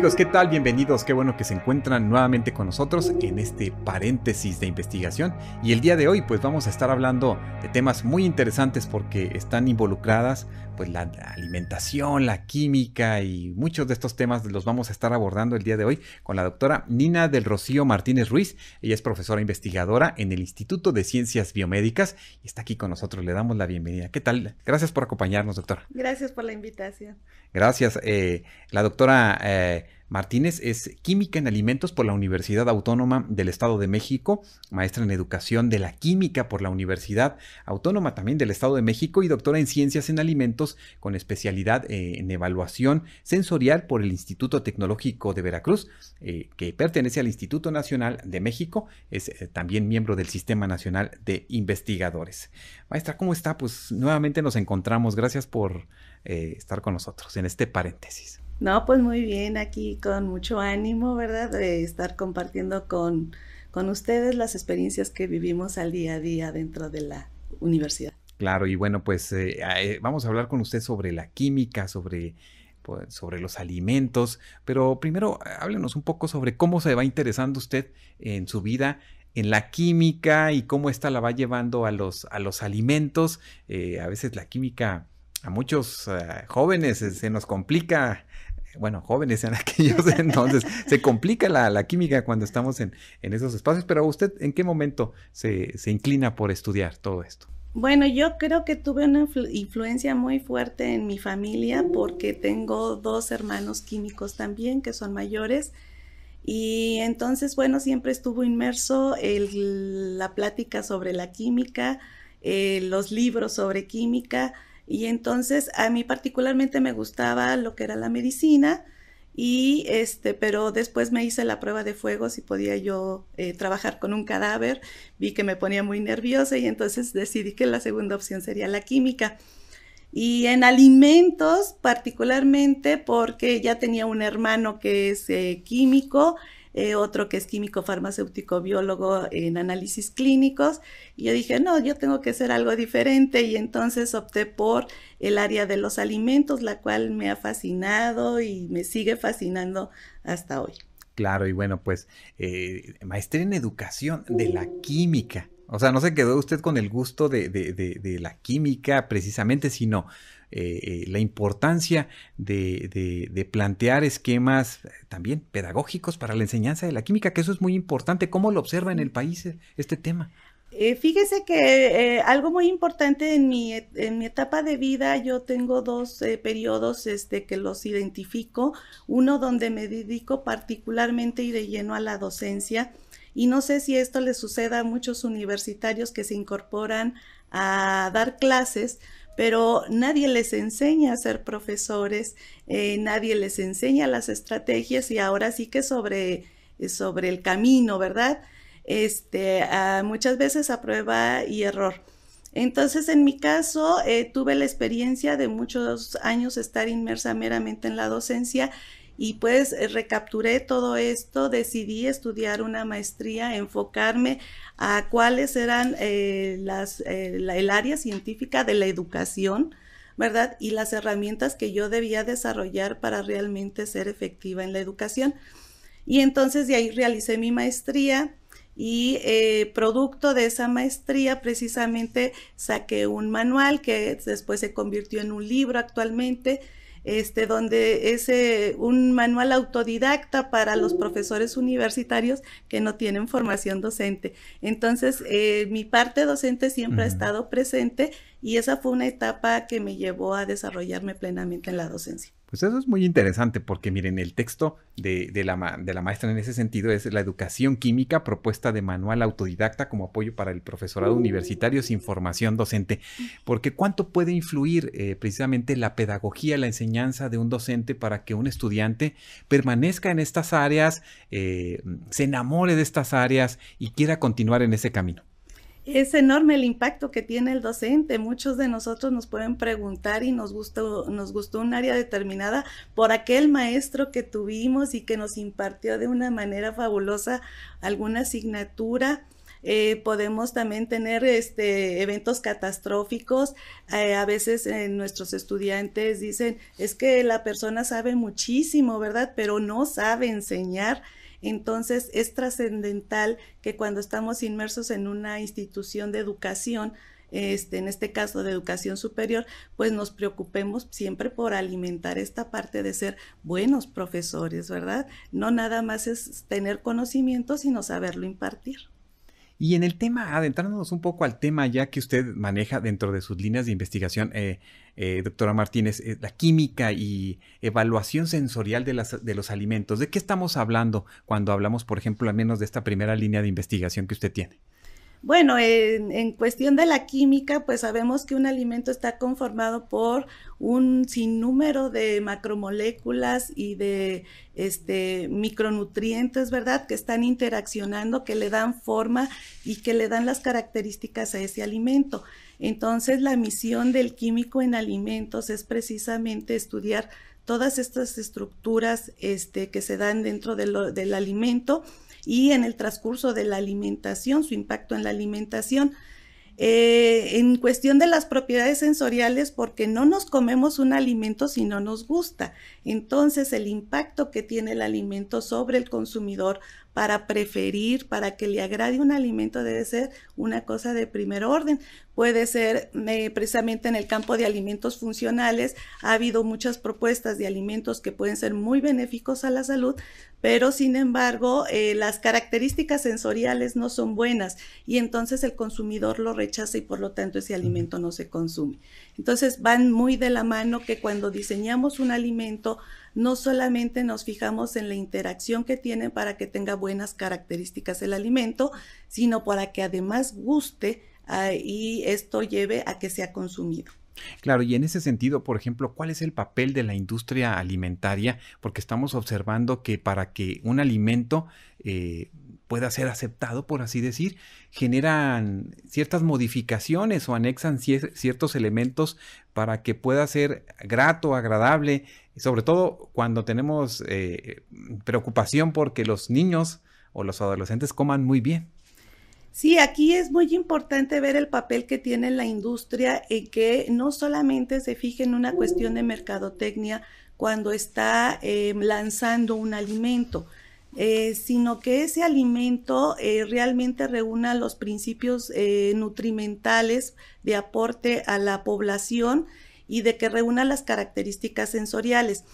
Amigos, ¿qué tal? Bienvenidos. Qué bueno que se encuentran nuevamente con nosotros en este paréntesis de investigación. Y el día de hoy pues vamos a estar hablando de temas muy interesantes porque están involucradas pues la alimentación, la química y muchos de estos temas los vamos a estar abordando el día de hoy con la doctora Nina del Rocío Martínez Ruiz. Ella es profesora investigadora en el Instituto de Ciencias Biomédicas y está aquí con nosotros. Le damos la bienvenida. ¿Qué tal? Gracias por acompañarnos, doctora. Gracias por la invitación. Gracias. Eh, la doctora eh, Martínez es química en alimentos por la Universidad Autónoma del Estado de México, maestra en educación de la química por la Universidad Autónoma también del Estado de México y doctora en ciencias en alimentos con especialidad eh, en evaluación sensorial por el Instituto Tecnológico de Veracruz, que pertenece al Instituto Nacional de México, es también miembro del Sistema Nacional de Investigadores. Maestra, ¿cómo está? Pues nuevamente nos encontramos. Gracias por estar con nosotros en este paréntesis. No, pues muy bien, aquí con mucho ánimo, ¿verdad? De estar compartiendo con, con ustedes las experiencias que vivimos al día a día dentro de la universidad. Claro, y bueno, pues eh, eh, vamos a hablar con usted sobre la química, sobre, pues, sobre los alimentos, pero primero háblenos un poco sobre cómo se va interesando usted en su vida en la química y cómo esta la va llevando a los, a los alimentos. Eh, a veces la química a muchos jóvenes se nos complica bueno, jóvenes en aquellos entonces, se complica la, química cuando estamos en, esos espacios, pero usted, ¿en qué momento se, inclina por estudiar todo esto? Bueno, yo creo que tuve una influencia muy fuerte en mi familia porque tengo dos hermanos químicos también que son mayores y entonces, bueno, siempre estuvo inmerso en la plática sobre la química, eh, los libros sobre química, y entonces a mí particularmente me gustaba lo que era la medicina y este, pero después me hice la prueba de fuego si podía yo eh, trabajar con un cadáver, vi que me ponía muy nerviosa y entonces decidí que la segunda opción sería la química. Y en alimentos particularmente porque ya tenía un hermano que es eh, químico, eh, otro que es químico farmacéutico biólogo en análisis clínicos. Y yo dije, no, yo tengo que hacer algo diferente y entonces opté por el área de los alimentos, la cual me ha fascinado y me sigue fascinando hasta hoy. Claro, y bueno, pues eh, maestría en educación de la química. O sea, no se quedó usted con el gusto de, de, de la química precisamente, sino eh, eh, la importancia de, plantear esquemas eh, también pedagógicos para la enseñanza de la química, que eso es muy importante. ¿Cómo lo observa en el país este tema? fíjese que algo muy importante en mi, en mi, etapa de vida, yo tengo dos periodos este, que los identifico. Uno donde me dedico particularmente y de lleno a la docencia. Y no sé si esto le suceda a muchos universitarios que se incorporan a dar clases, pero nadie les enseña a ser profesores, eh, nadie les enseña las estrategias y ahora sí que sobre, sobre el camino, ¿verdad? Este, muchas veces a prueba y error. Entonces, en mi caso, eh, tuve la experiencia de muchos años estar inmersa meramente en la docencia y pues eh, recapturé todo esto, decidí estudiar una maestría, enfocarme a cuáles eran eh, las, eh, el área científica de la educación, ¿verdad? Y las herramientas que yo debía desarrollar para realmente ser efectiva en la educación. Y entonces de ahí realicé mi maestría y producto de esa maestría precisamente saqué un manual que después se convirtió en un libro actualmente este, donde es eh, un manual autodidacta para los profesores universitarios que no tienen formación docente. Entonces, eh, mi parte docente siempre ha estado presente y esa fue una etapa que me llevó a desarrollarme plenamente en la docencia. Pues eso es muy interesante porque miren, el texto de, la, de, la, maestra en ese sentido es la educación química propuesta de manual autodidacta como apoyo para el profesorado universitario sin formación docente. Porque cuánto puede influir eh, precisamente la pedagogía, la enseñanza de un docente para que un estudiante permanezca en estas áreas, eh, se enamore de estas áreas y quiera continuar en ese camino. Es enorme el impacto que tiene el docente. Muchos de nosotros nos pueden preguntar y nos gustó, nos gustó un área determinada por aquel maestro que tuvimos y que nos impartió de una manera fabulosa alguna asignatura. Eh, podemos también tener este, eventos catastróficos. Eh, a veces eh, nuestros estudiantes dicen, es que la persona sabe muchísimo, ¿verdad? Pero no sabe enseñar. Entonces es trascendental que cuando estamos inmersos en una institución de educación, este, en este caso de educación superior, pues nos preocupemos siempre por alimentar esta parte de ser buenos profesores, ¿verdad? No nada más es tener conocimiento, sino saberlo impartir. Y en el tema, adentrándonos un poco al tema ya que usted maneja dentro de sus líneas de investigación, eh, eh, doctora Martínez, eh, la química y evaluación sensorial de, las, de los alimentos. ¿De qué estamos hablando cuando hablamos, por ejemplo, al menos de esta primera línea de investigación que usted tiene? Bueno, en, cuestión de la química, pues sabemos que un alimento está conformado por un sinnúmero de macromoléculas y de este, micronutrientes, ¿verdad? Que están interaccionando, que le dan forma y que le dan las características a ese alimento. Entonces, la misión del químico en alimentos es precisamente estudiar todas estas estructuras este, que se dan dentro del alimento y en el transcurso de la alimentación, su impacto en la alimentación. Eh, en cuestión de las propiedades sensoriales, porque no nos comemos un alimento si no nos gusta. Entonces, el impacto que tiene el alimento sobre el consumidor para preferir, para que le agrade un alimento, debe ser una cosa de primer orden. Puede ser eh, precisamente en el campo de alimentos funcionales, ha habido muchas propuestas de alimentos que pueden ser muy benéficos a la salud, pero sin embargo eh, las características sensoriales no son buenas y entonces el consumidor lo rechaza y por lo tanto ese alimento no se consume. Entonces van muy de la mano que cuando diseñamos un alimento no solamente nos fijamos en la interacción que tiene para que tenga buenas características el alimento, sino para que además guste ah, y esto lleve a que sea consumido. Claro, y en ese sentido, por ejemplo, ¿cuál es el papel de la industria alimentaria? Porque estamos observando que para que un alimento eh, pueda ser aceptado, por así decir, generan ciertas modificaciones o anexan ciertos elementos para que pueda ser grato, agradable, sobre todo cuando tenemos eh, preocupación porque los niños o los adolescentes coman muy bien. Sí, aquí es muy importante ver el papel que tiene la industria en que no solamente se fije en una cuestión de mercadotecnia cuando está eh, lanzando un alimento, eh, sino que ese alimento eh, realmente reúna los principios nutrimentales de aporte a la población y de que reúna las características sensoriales.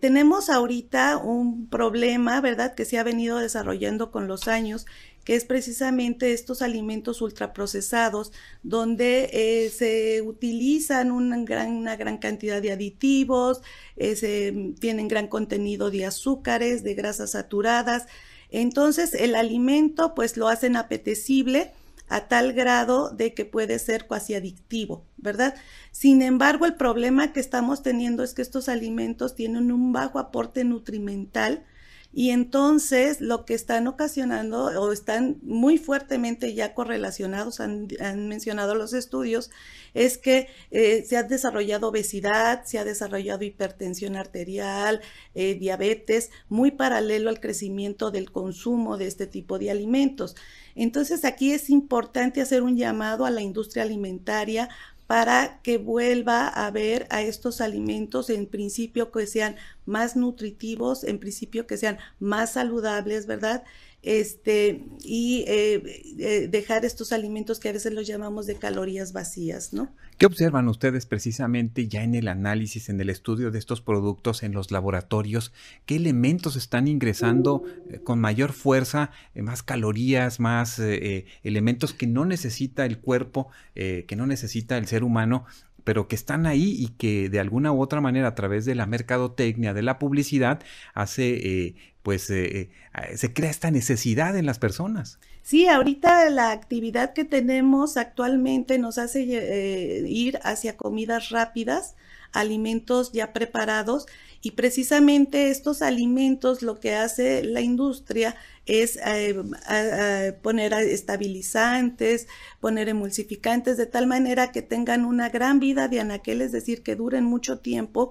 tenemos ahorita un problema, ¿verdad?, que se ha venido desarrollando con los años, que es precisamente estos alimentos ultraprocesados, donde eh, se utilizan una gran, una gran, cantidad de aditivos, eh, tienen gran contenido de azúcares, de grasas saturadas. Entonces el alimento pues lo hacen apetecible a tal grado de que puede ser cuasi adictivo, ¿verdad? Sin embargo, el problema que estamos teniendo es que estos alimentos tienen un bajo aporte nutrimental, y entonces lo que están ocasionando o están muy fuertemente ya correlacionados, han, mencionado los estudios, es que eh, se ha desarrollado obesidad, se ha desarrollado hipertensión arterial, eh, diabetes, muy paralelo al crecimiento del consumo de este tipo de alimentos. Entonces aquí es importante hacer un llamado a la industria alimentaria para que vuelva a ver a estos alimentos en principio que sean más nutritivos, en principio que sean más saludables, ¿verdad? Este, y eh, eh, dejar estos alimentos que a veces los llamamos de calorías vacías, ¿no? ¿Qué observan ustedes precisamente ya en el análisis, en el estudio de estos productos en los laboratorios? ¿Qué elementos están ingresando eh, con mayor fuerza, más calorías, más elementos que no necesita el cuerpo, que no necesita el ser humano pero que están ahí y que de alguna u otra manera a través de la mercadotecnia, de la publicidad, hace, eh, pues, eh, eh, se crea esta necesidad en las personas. Sí, ahorita la actividad que tenemos actualmente nos hace ir hacia comidas rápidas, alimentos ya preparados y precisamente estos alimentos lo que hace la industria es eh, poner estabilizantes, poner emulsificantes, de tal manera que tengan una gran vida de anaquel, es decir, que duren mucho tiempo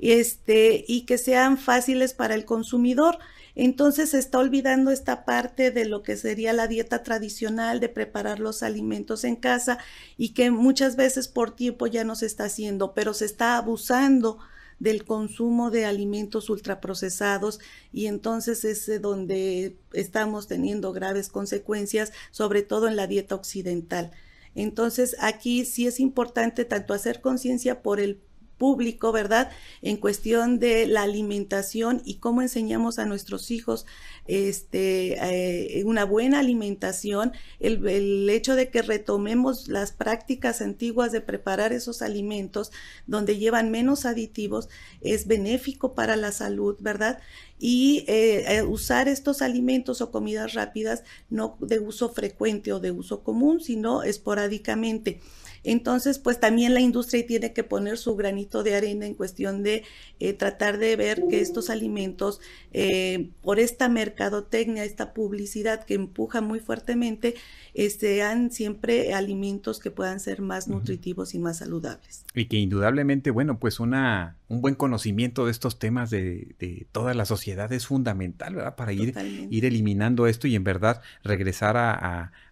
este, y que sean fáciles para el consumidor. Entonces se está olvidando esta parte de lo que sería la dieta tradicional de preparar los alimentos en casa y que muchas veces por tiempo ya no se está haciendo, pero se está abusando del consumo de alimentos ultraprocesados y entonces es donde estamos teniendo graves consecuencias, sobre todo en la dieta occidental. Entonces aquí sí es importante tanto hacer conciencia por el público, ¿verdad? En cuestión de la alimentación y cómo enseñamos a nuestros hijos este, eh, una buena alimentación, el, hecho de que retomemos las prácticas antiguas de preparar esos alimentos donde llevan menos aditivos es benéfico para la salud, ¿verdad? Y eh, eh, usar estos alimentos o comidas rápidas no de uso frecuente o de uso común, sino esporádicamente. Entonces, pues también la industria tiene que poner su granito de arena en cuestión de eh, tratar de ver que estos alimentos, eh, por esta mercadotecnia, esta publicidad que empuja muy fuertemente, eh, sean siempre alimentos que puedan ser más nutritivos y más saludables. Y que indudablemente, bueno, pues una, un buen conocimiento de estos temas de, de toda la sociedad es fundamental, ¿verdad? Para ir, ir eliminando esto y en verdad regresar a a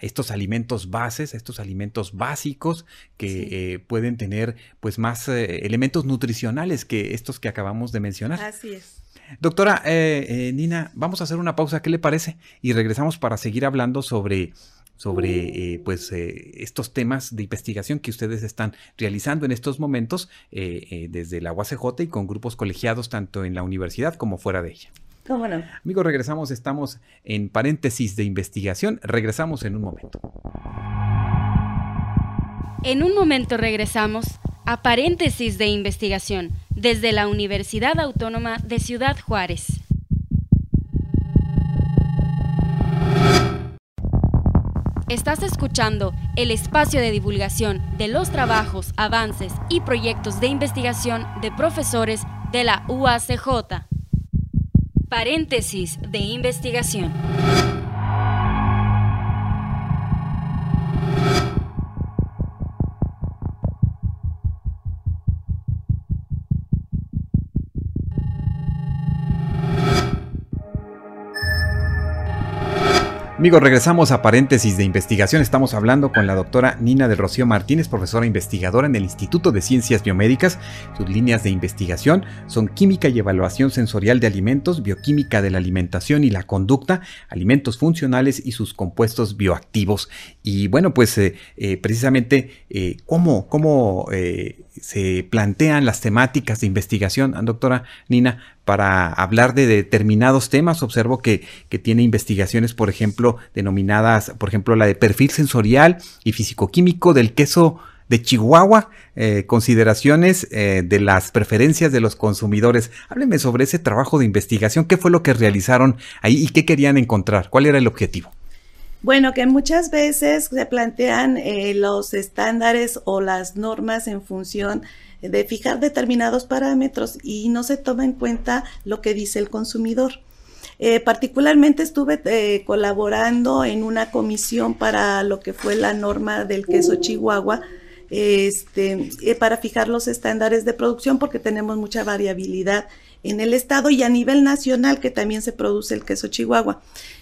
estos alimentos bases, a estos alimentos básicos que eh, pueden tener pues más eh, elementos nutricionales que estos que acabamos de mencionar. Así es. Doctora eh, Nina, vamos a hacer una pausa, ¿qué le parece? Y regresamos para seguir hablando sobre sobre pues estos temas de investigación que ustedes están realizando en estos momentos desde la UACJ y con grupos colegiados tanto en la universidad como fuera de ella. ¿Cómo no? Amigos, regresamos, estamos en paréntesis de investigación. Regresamos en un momento. En un momento regresamos a paréntesis de investigación desde la Universidad Autónoma de Ciudad Juárez. Estás escuchando el espacio de divulgación de los trabajos, avances y proyectos de investigación de profesores de la UACJ. Paréntesis de investigación. Amigos, regresamos a paréntesis de investigación. Estamos hablando con la doctora Nina del Rocío Martínez, profesora investigadora en el Instituto de Ciencias Biomédicas. Sus líneas de investigación son química y evaluación sensorial de alimentos, bioquímica de la alimentación y la conducta, alimentos funcionales y sus compuestos bioactivos. Y bueno, pues eh, eh, precisamente eh, cómo, cómo se plantean las temáticas de investigación, doctora Nina, para hablar de determinados temas. Observo que, tiene investigaciones, por ejemplo, denominadas, por ejemplo, la de perfil sensorial y fisicoquímico del queso de Chihuahua, eh, consideraciones eh, de las preferencias de los consumidores. Hábleme sobre ese trabajo de investigación, qué fue lo que realizaron ahí y qué querían encontrar, cuál era el objetivo. Bueno, que muchas veces se plantean eh, los estándares o las normas en función fijar determinados parámetros y no se toma en cuenta lo que dice el consumidor. Eh, particularmente estuve eh, colaborando en una comisión para lo que fue la norma del queso Chihuahua, este, para fijar los estándares de producción porque tenemos mucha variabilidad en el estado y a nivel nacional que también se produce el queso Chihuahua.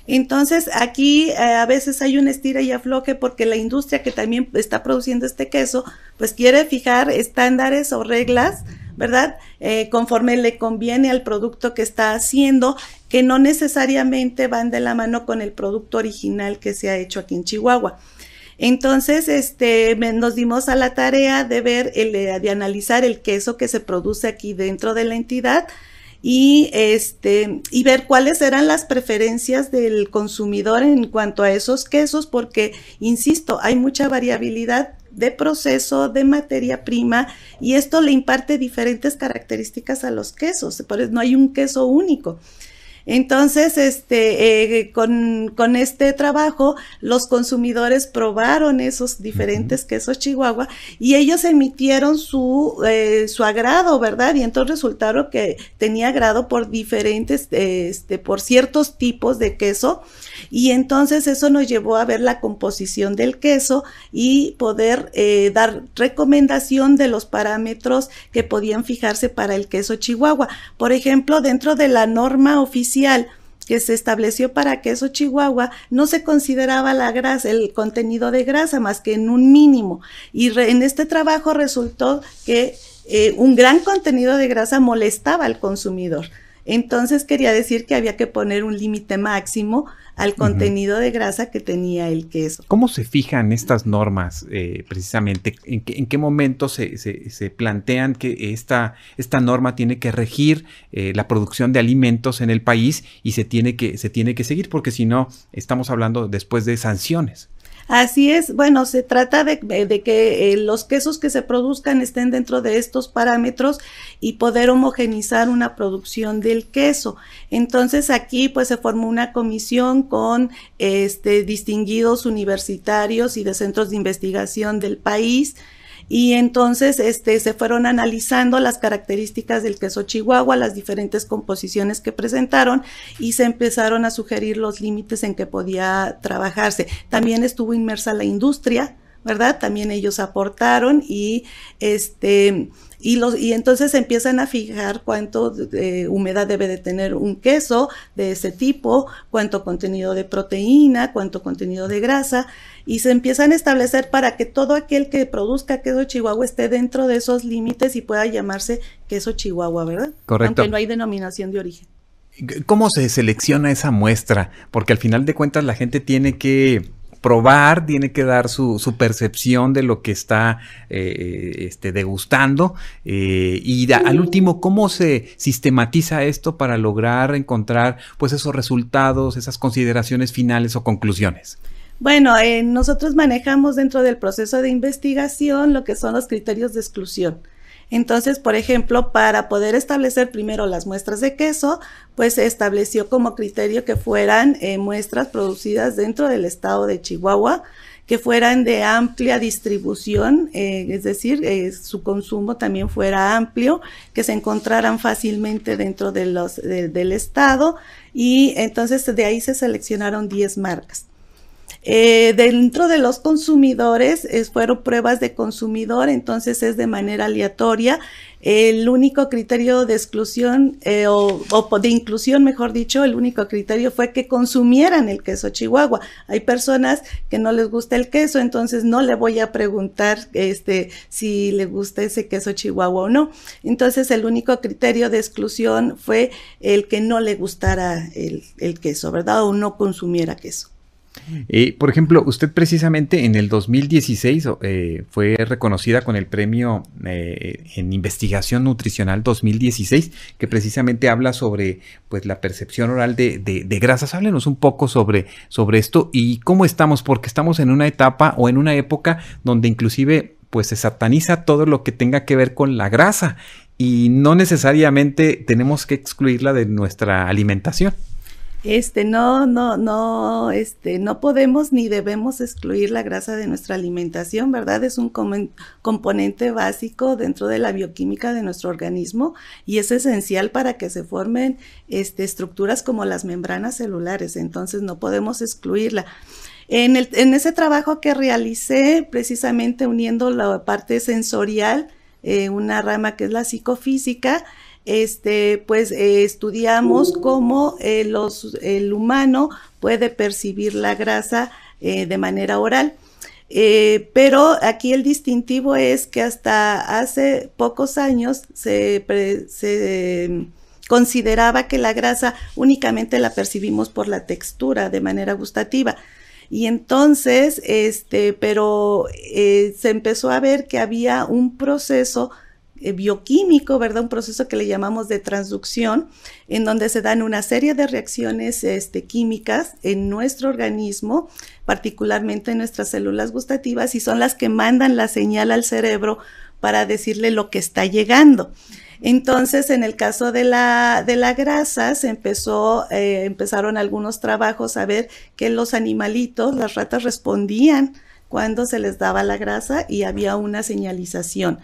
Entonces aquí eh, a veces hay un estira y afloje porque la industria que también está produciendo este queso pues quiere fijar estándares o reglas ¿verdad? Eh, conforme le conviene al producto que está haciendo, que no necesariamente van de la mano con el producto original que se ha hecho aquí en Chihuahua. Entonces, este, nos dimos a la tarea de ver, el, de analizar el queso que se produce aquí dentro de la entidad y este y ver cuáles eran las preferencias del consumidor en cuanto a esos quesos porque insisto hay mucha variabilidad de proceso de materia prima y esto le imparte diferentes características a los quesos. Por eso no hay un queso único entonces, este, eh, con, con, este trabajo, los consumidores probaron esos diferentes quesos Chihuahua y ellos emitieron su, eh, su agrado, ¿verdad? Y entonces resultaron que tenía agrado por diferentes, este, por ciertos tipos de queso. Y entonces eso nos llevó a ver la composición del queso y poder eh, dar recomendación de los parámetros que podían fijarse para el queso Chihuahua. Por ejemplo, dentro de la norma oficial, que se estableció para queso chihuahua, no se consideraba la grasa, el contenido de grasa más que en un mínimo. Y en este trabajo resultó que eh, un gran contenido de grasa molestaba al consumidor. Entonces quería decir que había que poner un límite máximo al contenido de grasa que tenía el queso. ¿Cómo se fijan estas normas eh, precisamente? ¿En qué, momento se, plantean que esta, esta norma tiene que regir eh, la producción de alimentos en el país y se tiene que, se tiene que seguir? Porque si no, estamos hablando después de sanciones. Así es, bueno, se trata de, que eh, los quesos que se produzcan estén dentro de estos parámetros y poder homogenizar una producción del queso. Entonces aquí pues se formó una comisión con este, distinguidos universitarios y de centros de investigación del país y entonces este, se fueron analizando las características del queso chihuahua, las diferentes composiciones que presentaron y se empezaron a sugerir los límites en que podía trabajarse. También estuvo inmersa la industria, ¿verdad? También ellos aportaron y este y, los, y entonces empiezan a fijar cuánto humedad debe de tener un queso de ese tipo, cuánto contenido de proteína, cuánto contenido de grasa, y se empiezan a establecer para que todo aquel que produzca queso chihuahua esté dentro de esos límites y pueda llamarse queso chihuahua, ¿verdad? Correcto. Aunque no hay denominación de origen. ¿Cómo se selecciona esa muestra? Porque al final de cuentas la gente tiene que probar, tiene que dar su, percepción de lo que está eh, este, degustando. Eh, y al último, ¿cómo se sistematiza esto para lograr encontrar pues esos resultados, esas consideraciones finales o conclusiones? Bueno, eh, nosotros manejamos dentro del proceso de investigación lo que son los criterios de exclusión. Entonces, por ejemplo, para poder establecer primero las muestras de queso, pues se estableció como criterio que fueran eh, muestras producidas dentro del estado de Chihuahua, que fueran de amplia distribución, eh, es decir, eh, su consumo también fuera amplio, que se encontraran fácilmente dentro de los, del estado y entonces de ahí se seleccionaron 10 marcas. Eh, dentro de los consumidores fueron pruebas de consumidor, entonces es de manera aleatoria. El único criterio de exclusión eh, o, de inclusión, mejor dicho, el único criterio fue que consumieran el queso chihuahua. Hay personas que no les gusta el queso, entonces no le voy a preguntar este, si le gusta ese queso chihuahua o no. Entonces el único criterio de exclusión fue el que no le gustara el queso, ¿verdad? O no consumiera queso. Eh, por ejemplo, usted precisamente en el 2016 eh, fue reconocida con el premio eh, en investigación nutricional 2016, que precisamente habla sobre pues, la percepción oral de, de, grasas. Háblenos un poco sobre, sobre esto y cómo estamos, porque estamos en una etapa o en una época donde inclusive pues se sataniza todo lo que tenga que ver con la grasa y no necesariamente tenemos que excluirla de nuestra alimentación. Este, no, no, no, este, no podemos ni debemos excluir la grasa de nuestra alimentación, ¿verdad? Es un componente básico dentro de la bioquímica de nuestro organismo y es esencial para que se formen este, estructuras como las membranas celulares, entonces no podemos excluirla. En, el, en ese trabajo que realicé, precisamente uniendo la parte sensorial, eh, una rama que es la psicofísica, este, pues eh, estudiamos cómo eh, los, el humano puede percibir la grasa eh, de manera oral. Pero aquí el distintivo es que hasta hace pocos años se, se consideraba que la grasa únicamente la percibimos por la textura de manera gustativa. Y entonces, este, pero se empezó a ver que había un proceso bioquímico, ¿verdad? Un proceso que le llamamos de transducción, en donde se dan una serie de reacciones este, químicas en nuestro organismo, particularmente en nuestras células gustativas, y son las que mandan la señal al cerebro para decirle lo que está llegando. Entonces, en el caso de la, de la grasa, se empezó, eh, empezaron algunos trabajos a ver que los animalitos, las ratas respondían cuando se les daba la grasa y había una señalización.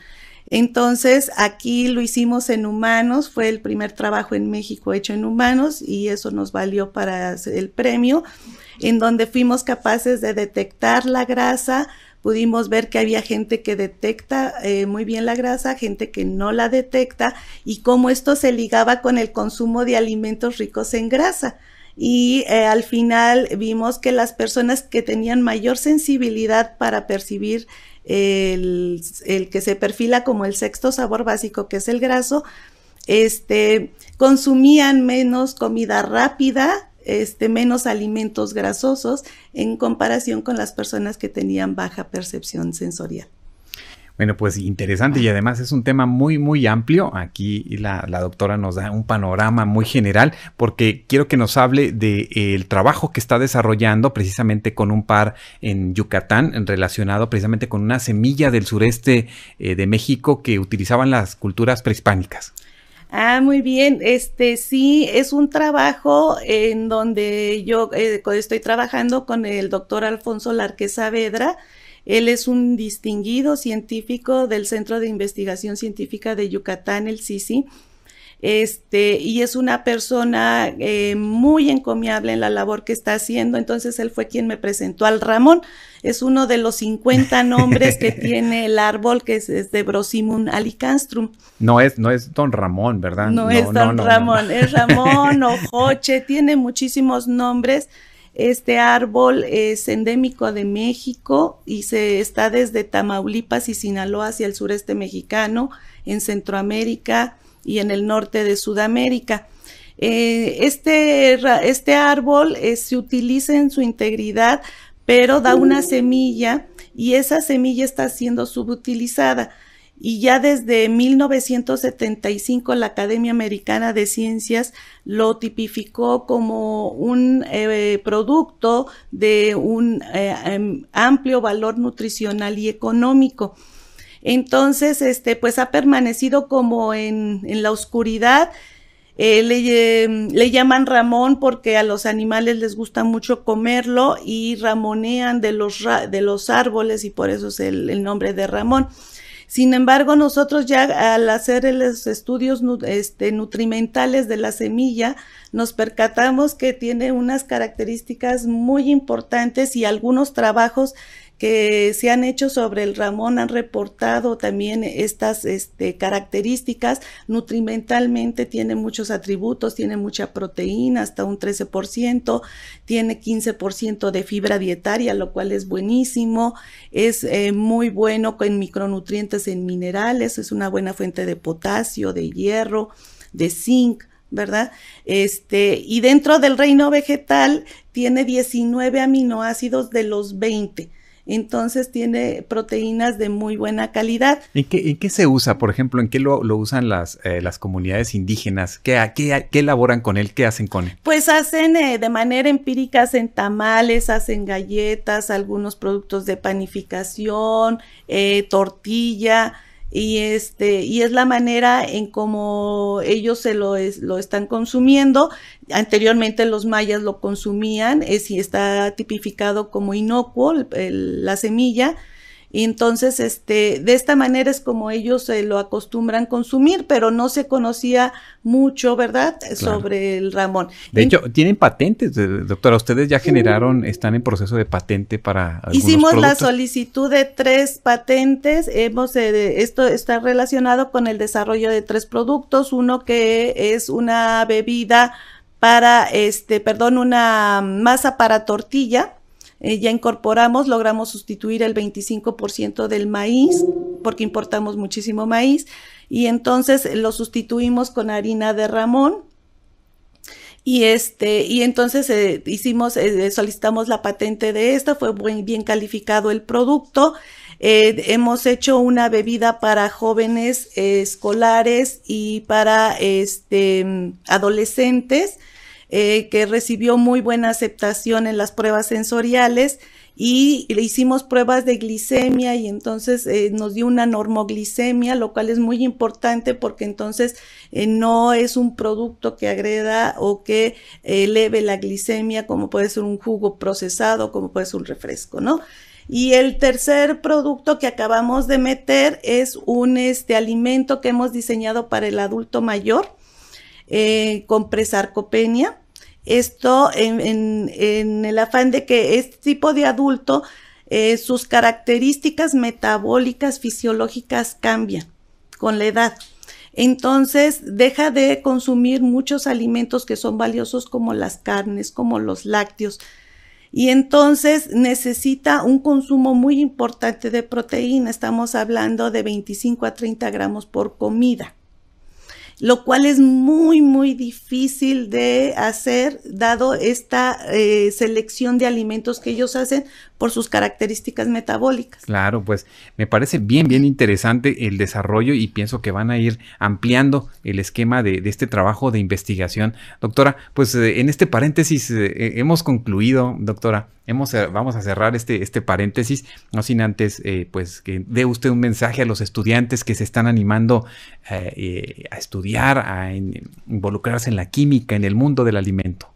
Entonces, aquí lo hicimos en humanos, fue el primer trabajo en México hecho en humanos y eso nos valió para el premio, en donde fuimos capaces de detectar la grasa, pudimos ver que había gente que detecta eh, muy bien la grasa, gente que no la detecta y cómo esto se ligaba con el consumo de alimentos ricos en grasa. Y eh, al final vimos que las personas que tenían mayor sensibilidad para percibir el, que se perfila como el sexto sabor básico, que es el graso, este, consumían menos comida rápida, este, menos alimentos grasosos en comparación con las personas que tenían baja percepción sensorial. Bueno, pues interesante y además es un tema muy, muy amplio. Aquí la, doctora nos da un panorama muy general porque quiero que nos hable del de, trabajo que está desarrollando precisamente con un par en Yucatán relacionado precisamente con una semilla del sureste eh, de México que utilizaban las culturas prehispánicas. Ah, muy bien. Este sí, es un trabajo en donde yo eh, estoy trabajando con el doctor Alfonso Larque Saavedra. Él es un distinguido científico del Centro de Investigación Científica de Yucatán, el CICI este, y es una persona eh, muy encomiable en la labor que está haciendo. Entonces él fue quien me presentó al Ramón. Es uno de los 50 nombres que tiene el árbol, que es, de Brosimum alicastrum. No es, no es Don Ramón, ¿verdad? No, es Don Ramón, es Ramón o Joche, tiene muchísimos nombres. Este árbol es endémico de México y se está desde Tamaulipas y Sinaloa hacia el sureste mexicano, en Centroamérica, y en el norte de Sudamérica. Eh, este, este, árbol eh, se utiliza en su integridad, pero da una semilla y esa semilla está siendo subutilizada. Y ya desde 1975 la Academia Americana de Ciencias lo tipificó como un eh, producto de un em, amplio valor nutricional y económico. Entonces, este, pues ha permanecido como en, en la oscuridad. Eh, le, le, llaman Ramón porque a los animales les gusta mucho comerlo y ramonean de los, de los árboles y por eso es el nombre de Ramón. Sin embargo, nosotros ya al hacer los estudios este, nutrimentales de la semilla, nos percatamos que tiene unas características muy importantes y algunos trabajos que se han hecho sobre el Ramón han reportado también estas este, características. Nutrimentalmente tiene muchos atributos, tiene mucha proteína, hasta un 13%, tiene 15% de fibra dietaria, lo cual es buenísimo. Es eh, muy bueno con micronutrientes en minerales, es una buena fuente de potasio, de hierro, de zinc. ¿verdad? Este, y dentro del reino vegetal tiene 19 aminoácidos de los 20 entonces tiene proteínas de muy buena calidad. ¿En qué, qué se usa, por ejemplo? ¿En qué lo, usan las, eh, las comunidades indígenas? ¿Qué, qué, ¿Qué, elaboran con él? ¿Qué hacen con él? Pues hacen eh, de manera empírica, hacen tamales, hacen galletas, algunos productos de panificación, eh, tortilla y este y es la manera en cómo ellos se lo, lo están consumiendo. Anteriormente los mayas lo consumían es y está tipificado como inocuo la semilla y entonces, este, de esta manera es como ellos se lo acostumbran consumir, pero no se conocía mucho, ¿verdad?, sobre el Ramón. De hecho, tienen patentes, doctora. Ustedes ya generaron, están en proceso de patente para. Hicimos la solicitud de tres patentes. Hemos, eh, esto está relacionado con el desarrollo de tres productos. Uno que es una bebida para, este, perdón, una masa para tortilla eh, ya incorporamos, logramos sustituir el 25% del maíz, porque importamos muchísimo maíz, y entonces lo sustituimos con harina de ramón, y este, y entonces eh, hicimos, eh, solicitamos la patente de esta, fue bien calificado el producto. hemos hecho una bebida para jóvenes escolares y para este, adolescentes eh, que recibió muy buena aceptación en las pruebas sensoriales y le hicimos pruebas de glicemia y entonces eh, nos dio una normoglicemia, lo cual es muy importante porque entonces eh, no es un producto que agreda o que eleve la glicemia como puede ser un jugo procesado, como puede ser un refresco, ¿no? Y el tercer producto que acabamos de meter es un este, alimento que hemos diseñado para el adulto mayor con presarcopenia esto en, el afán de que este tipo de adulto, eh, sus características metabólicas, fisiológicas cambian con la edad. Entonces deja de consumir muchos alimentos que son valiosos como las carnes, como los lácteos. Y entonces necesita un consumo muy importante de proteína. Estamos hablando de 25 a 30 gramos por comida lo cual es muy, muy difícil de hacer dado esta eh, selección de alimentos que ellos hacen por sus características metabólicas. Claro, pues me parece bien, bien interesante el desarrollo y pienso que van a ir ampliando el esquema de, este trabajo de investigación. Doctora, pues eh, en este paréntesis eh, hemos concluido, doctora, Hemos, eh, vamos a cerrar este, este paréntesis, no sin antes, pues, que dé usted un mensaje a los estudiantes que se están animando a estudiar, a involucrarse en la química, en el mundo del alimento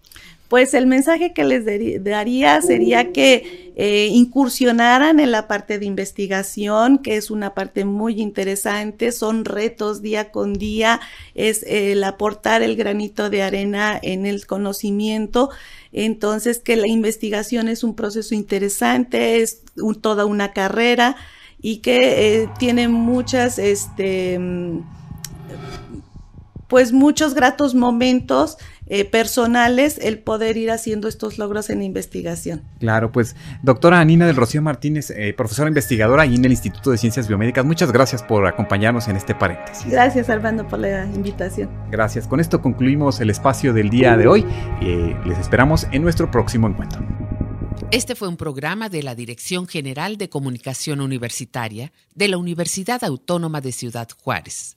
pues el mensaje que les daría sería que eh, incursionaran en la parte de investigación, que es una parte muy interesante, son retos día con día, es el aportar el granito de arena en el conocimiento, entonces que la investigación es un proceso interesante, es toda una carrera y que eh, tiene muchas, este, mm, pues muchos gratos momentos eh, personales el poder ir haciendo estos logros en investigación. Claro, pues doctora Anina del Rocío Martínez, eh, profesora investigadora ahí en el Instituto de Ciencias Biomédicas, muchas gracias por acompañarnos en este paréntesis. Gracias Armando por la invitación. Gracias, con esto concluimos el espacio del día de hoy. Eh, les esperamos en nuestro próximo encuentro. Este fue un programa de la Dirección General de Comunicación Universitaria de la Universidad Autónoma de Ciudad Juárez.